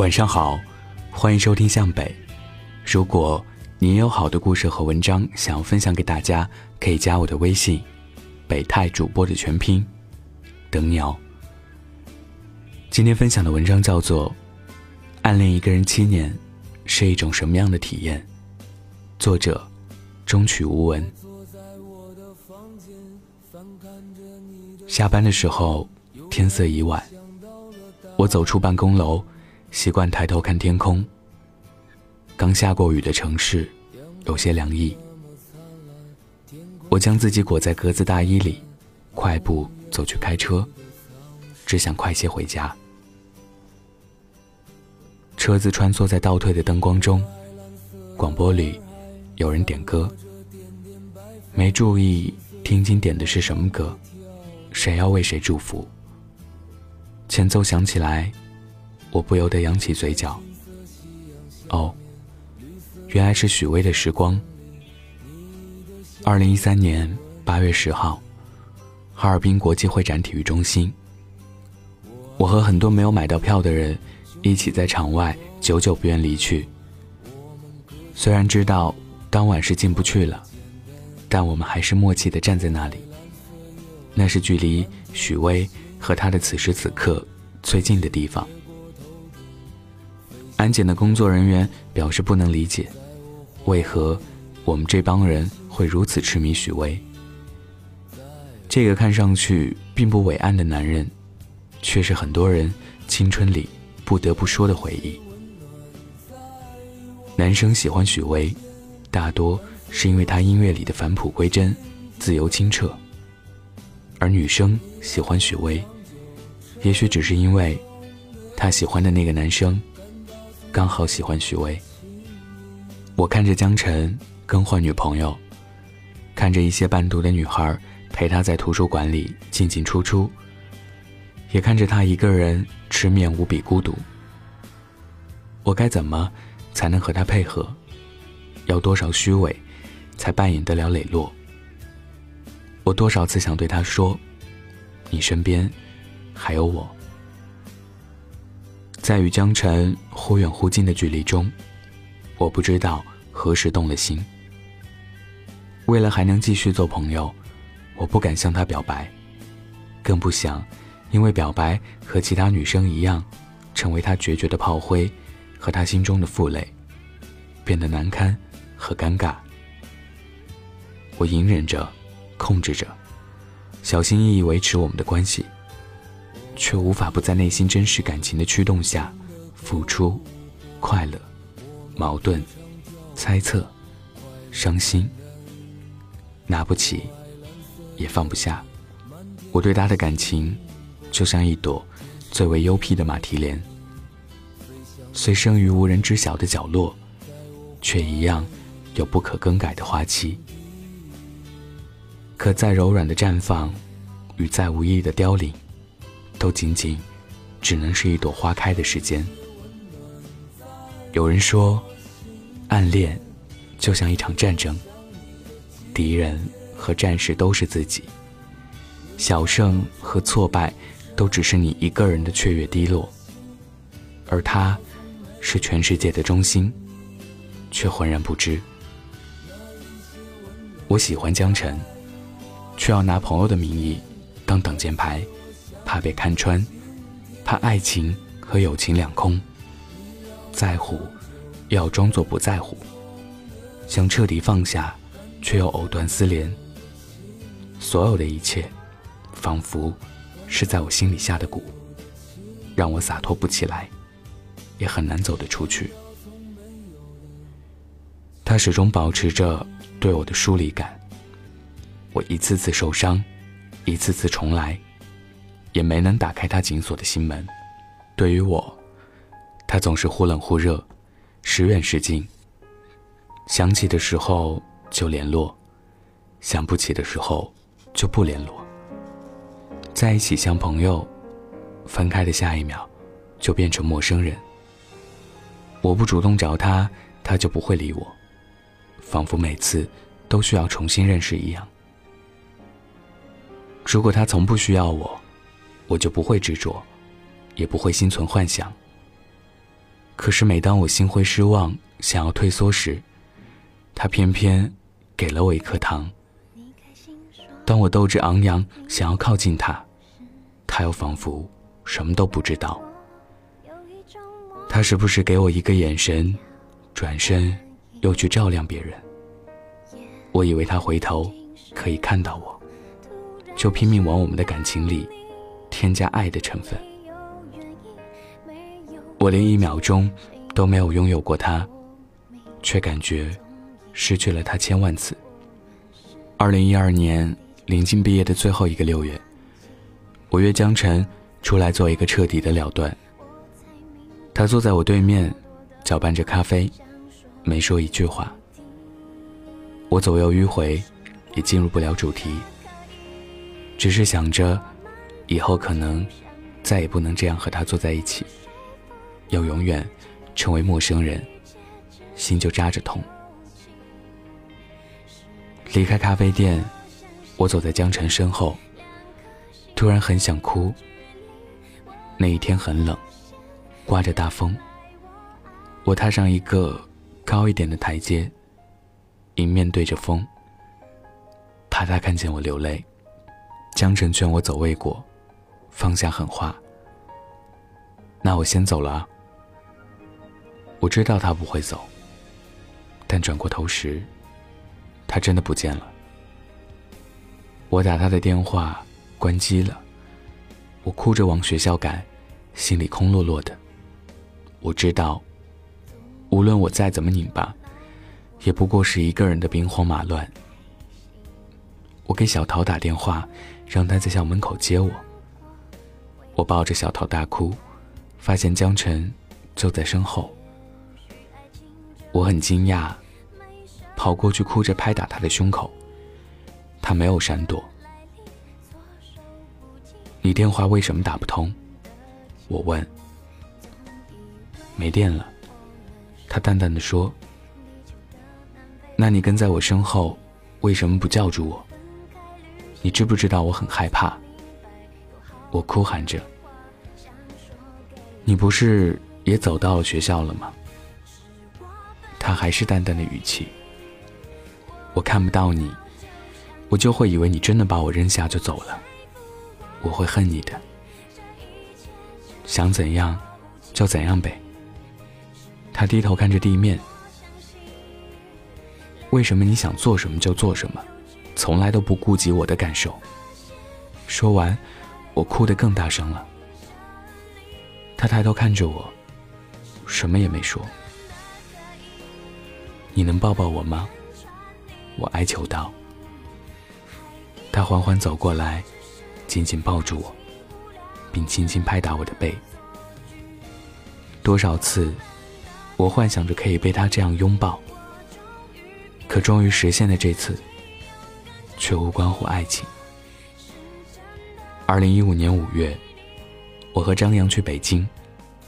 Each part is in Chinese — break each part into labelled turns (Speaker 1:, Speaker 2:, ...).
Speaker 1: 晚上好，欢迎收听向北。如果你有好的故事和文章想要分享给大家，可以加我的微信“北泰主播”的全拼，等你哦。今天分享的文章叫做《暗恋一个人七年是一种什么样的体验》，作者中曲无闻。下班的时候，天色已晚，我走出办公楼。习惯抬头看天空。刚下过雨的城市，有些凉意。我将自己裹在格子大衣里，快步走去开车，只想快些回家。车子穿梭在倒退的灯光中，广播里有人点歌。没注意听清点的是什么歌，谁要为谁祝福？前奏响起来。我不由得扬起嘴角。哦，原来是许巍的《时光》。二零一三年八月十号，哈尔滨国际会展体育中心。我和很多没有买到票的人一起在场外久久不愿离去。虽然知道当晚是进不去了，但我们还是默契地站在那里。那是距离许巍和他的此时此刻最近的地方。安检的工作人员表示不能理解，为何我们这帮人会如此痴迷许巍。这个看上去并不伟岸的男人，却是很多人青春里不得不说的回忆。男生喜欢许巍，大多是因为他音乐里的返璞归真、自由清澈；而女生喜欢许巍，也许只是因为他喜欢的那个男生。刚好喜欢许巍，我看着江晨更换女朋友，看着一些半途的女孩陪他在图书馆里进进出出，也看着他一个人吃面无比孤独。我该怎么才能和他配合？要多少虚伪，才扮演得了磊落？我多少次想对他说：“你身边还有我。”在与江晨忽远忽近的距离中，我不知道何时动了心。为了还能继续做朋友，我不敢向他表白，更不想因为表白和其他女生一样，成为他决绝的炮灰和他心中的负累，变得难堪和尴尬。我隐忍着，控制着，小心翼翼维持我们的关系。却无法不在内心真实感情的驱动下，付出、快乐、矛盾、猜测、伤心，拿不起，也放不下。我对他的感情，就像一朵最为幽僻的马蹄莲，虽生于无人知晓的角落，却一样有不可更改的花期。可再柔软的绽放，与再无意义的凋零。都仅仅只能是一朵花开的时间。有人说，暗恋就像一场战争，敌人和战士都是自己，小胜和挫败都只是你一个人的雀跃低落，而他是全世界的中心，却浑然不知。我喜欢江晨，却要拿朋友的名义当挡箭牌。怕被看穿，怕爱情和友情两空。在乎，要装作不在乎。想彻底放下，却又藕断丝连。所有的一切，仿佛是在我心里下的蛊，让我洒脱不起来，也很难走得出去。他始终保持着对我的疏离感。我一次次受伤，一次次重来。也没能打开他紧锁的心门。对于我，他总是忽冷忽热，时远时近。想起的时候就联络，想不起的时候就不联络。在一起像朋友，分开的下一秒就变成陌生人。我不主动找他，他就不会理我，仿佛每次都需要重新认识一样。如果他从不需要我。我就不会执着，也不会心存幻想。可是每当我心灰失望、想要退缩时，他偏偏给了我一颗糖。当我斗志昂扬想要靠近他，他又仿佛什么都不知道。他时不时给我一个眼神，转身又去照亮别人。我以为他回头可以看到我，就拼命往我们的感情里添加爱的成分。我连一秒钟都没有拥有过他，却感觉失去了他千万次。二零一二年。临近毕业的最后一个六月，我约江晨出来做一个彻底的了断。他坐在我对面，搅拌着咖啡，没说一句话。我左右迂回，也进入不了主题，只是想着，以后可能再也不能这样和他坐在一起，要永远成为陌生人，心就扎着痛。离开咖啡店。我走在江晨身后，突然很想哭。那一天很冷，刮着大风。我踏上一个高一点的台阶，迎面对着风，怕他看见我流泪。江晨劝我走未果，放下狠话。那我先走了。我知道他不会走，但转过头时，他真的不见了。我打他的电话，关机了。我哭着往学校赶，心里空落落的。我知道，无论我再怎么拧巴，也不过是一个人的兵荒马乱。我给小桃打电话，让他在校门口接我。我抱着小桃大哭，发现江晨就在身后。我很惊讶，跑过去哭着拍打他的胸口。他没有闪躲。你电话为什么打不通？我问。没电了。他淡淡的说。那你跟在我身后，为什么不叫住我？你知不知道我很害怕？我哭喊着。你不是也走到了学校了吗？他还是淡淡的语气。我看不到你。我就会以为你真的把我扔下就走了，我会恨你的。想怎样，就怎样呗。他低头看着地面。为什么你想做什么就做什么，从来都不顾及我的感受？说完，我哭得更大声了。他抬头看着我，什么也没说。你能抱抱我吗？我哀求道。他缓缓走过来，紧紧抱住我，并轻轻拍打我的背。多少次，我幻想着可以被他这样拥抱，可终于实现的这次，却无关乎爱情。二零一五年五月，我和张扬去北京，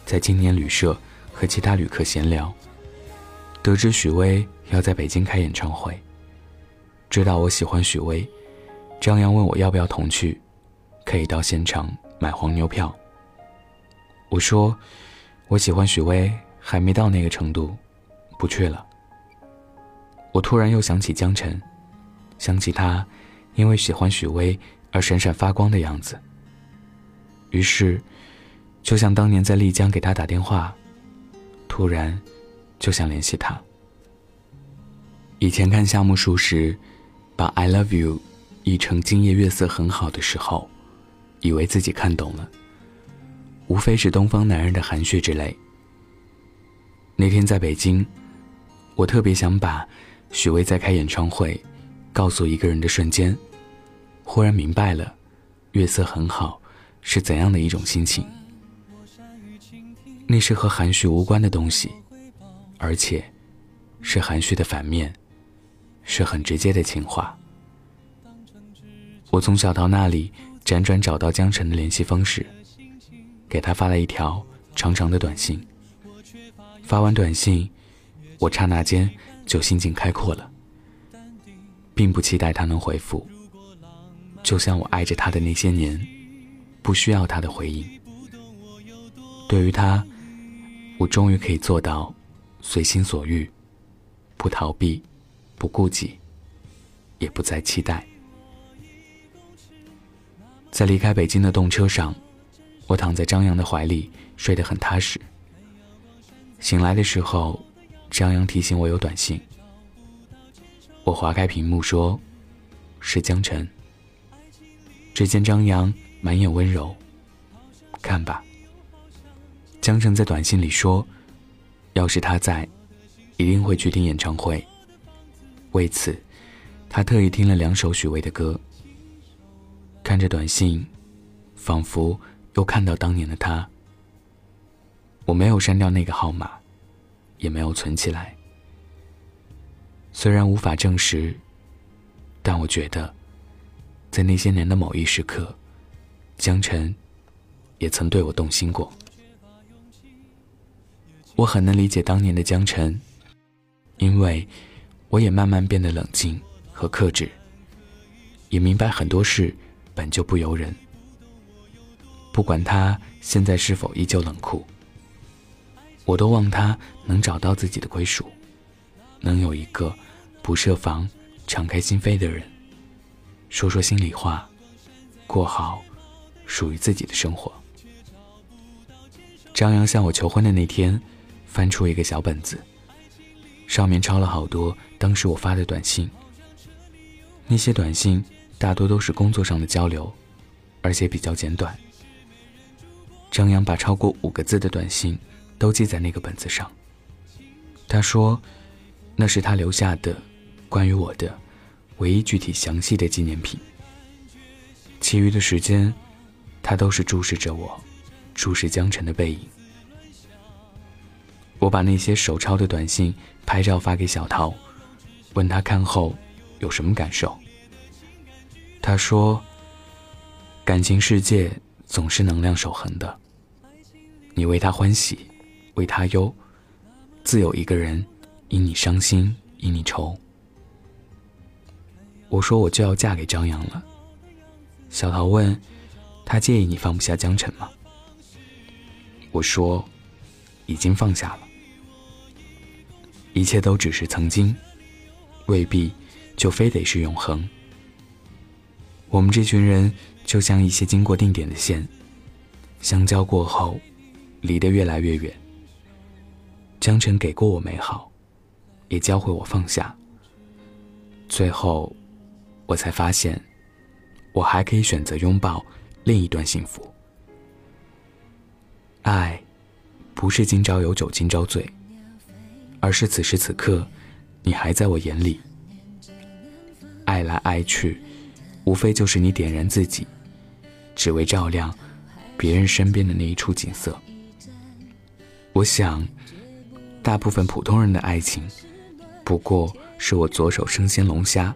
Speaker 1: 在青年旅社和其他旅客闲聊，得知许巍要在北京开演唱会，知道我喜欢许巍。张扬问我要不要同去，可以到现场买黄牛票。我说，我喜欢许巍，还没到那个程度，不去了。我突然又想起江晨，想起他因为喜欢许巍而闪闪发光的样子。于是，就像当年在丽江给他打电话，突然就想联系他。以前看夏目漱石，把 “I love you”。译成“今夜月色很好”的时候，以为自己看懂了，无非是东方男人的含蓄之类。那天在北京，我特别想把许巍在开演唱会告诉一个人的瞬间，忽然明白了“月色很好”是怎样的一种心情。那是和含蓄无关的东西，而且是含蓄的反面，是很直接的情话。我从小桃那里辗转找到江晨的联系方式，给他发了一条长长的短信。发完短信，我刹那间就心境开阔了，并不期待他能回复。就像我爱着他的那些年，不需要他的回应。对于他，我终于可以做到随心所欲，不逃避，不顾忌，也不再期待。在离开北京的动车上，我躺在张扬的怀里，睡得很踏实。醒来的时候，张扬提醒我有短信。我划开屏幕说：“是江晨。”只见张扬满眼温柔。看吧。江澄在短信里说：“要是他在，一定会去听演唱会。”为此，他特意听了两首许巍的歌。看着短信，仿佛又看到当年的他。我没有删掉那个号码，也没有存起来。虽然无法证实，但我觉得，在那些年的某一时刻，江晨也曾对我动心过。我很能理解当年的江晨，因为我也慢慢变得冷静和克制，也明白很多事本就不由人。不管他现在是否依旧冷酷，我都望他能找到自己的归属，能有一个不设防、敞开心扉的人，说说心里话，过好属于自己的生活。张扬向我求婚的那天。翻出一个小本子，上面抄了好多当时我发的短信。那些短信大多都是工作上的交流，而且比较简短。张扬把超过五个字的短信都记在那个本子上。他说，那是他留下的关于我的唯一具体详细的纪念品。其余的时间，他都是注视着我，注视江晨的背影。我把那些手抄的短信拍照发给小桃，问他看后有什么感受。他说：“感情世界总是能量守恒的，你为他欢喜，为他忧，自有一个人因你伤心，因你愁。”我说：“我就要嫁给张扬了。”小桃问：“他介意你放不下江晨吗？”我说：“已经放下了。”一切都只是曾经，未必就非得是永恒。我们这群人就像一些经过定点的线，相交过后，离得越来越远。江晨给过我美好，也教会我放下。最后，我才发现，我还可以选择拥抱另一段幸福。爱，不是今朝有酒今朝醉。而是此时此刻，你还在我眼里。爱来爱去，无非就是你点燃自己，只为照亮别人身边的那一处景色。我想，大部分普通人的爱情，不过是我左手生鲜龙虾，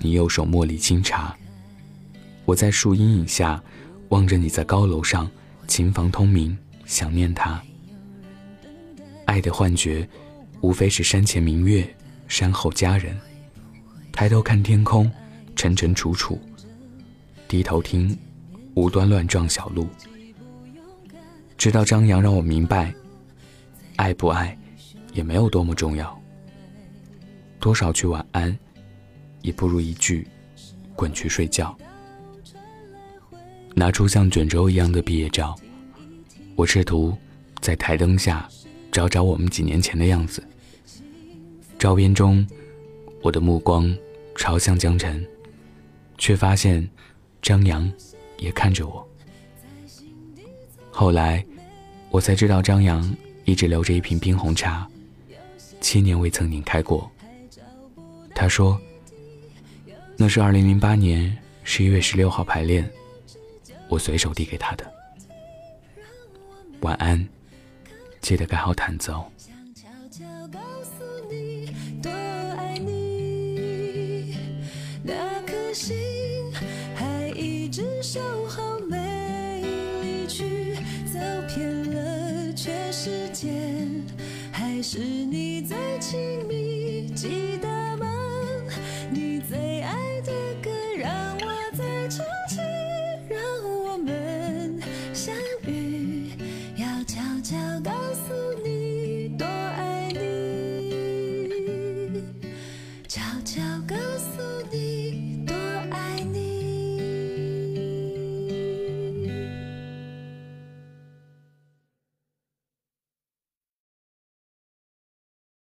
Speaker 1: 你右手茉莉清茶。我在树阴影下，望着你在高楼上，琴房通明，想念他。爱的幻觉。无非是山前明月，山后佳人。抬头看天空，沉沉楚楚；低头听，无端乱撞小路。直到张扬让我明白，爱不爱，也没有多么重要。多少句晚安，也不如一句滚去睡觉。拿出像卷轴一样的毕业照，我试图在台灯下。找找我们几年前的样子。照片中，我的目光朝向江晨，却发现张扬也看着我。后来，我才知道张扬一直留着一瓶冰红茶，七年未曾拧开过。他说，那是二零零八年十一月十六号排练，我随手递给他的。晚安。记得盖好毯子哦。
Speaker 2: 那颗心还一直守候，没离去，走遍了全世界，还是你最亲密，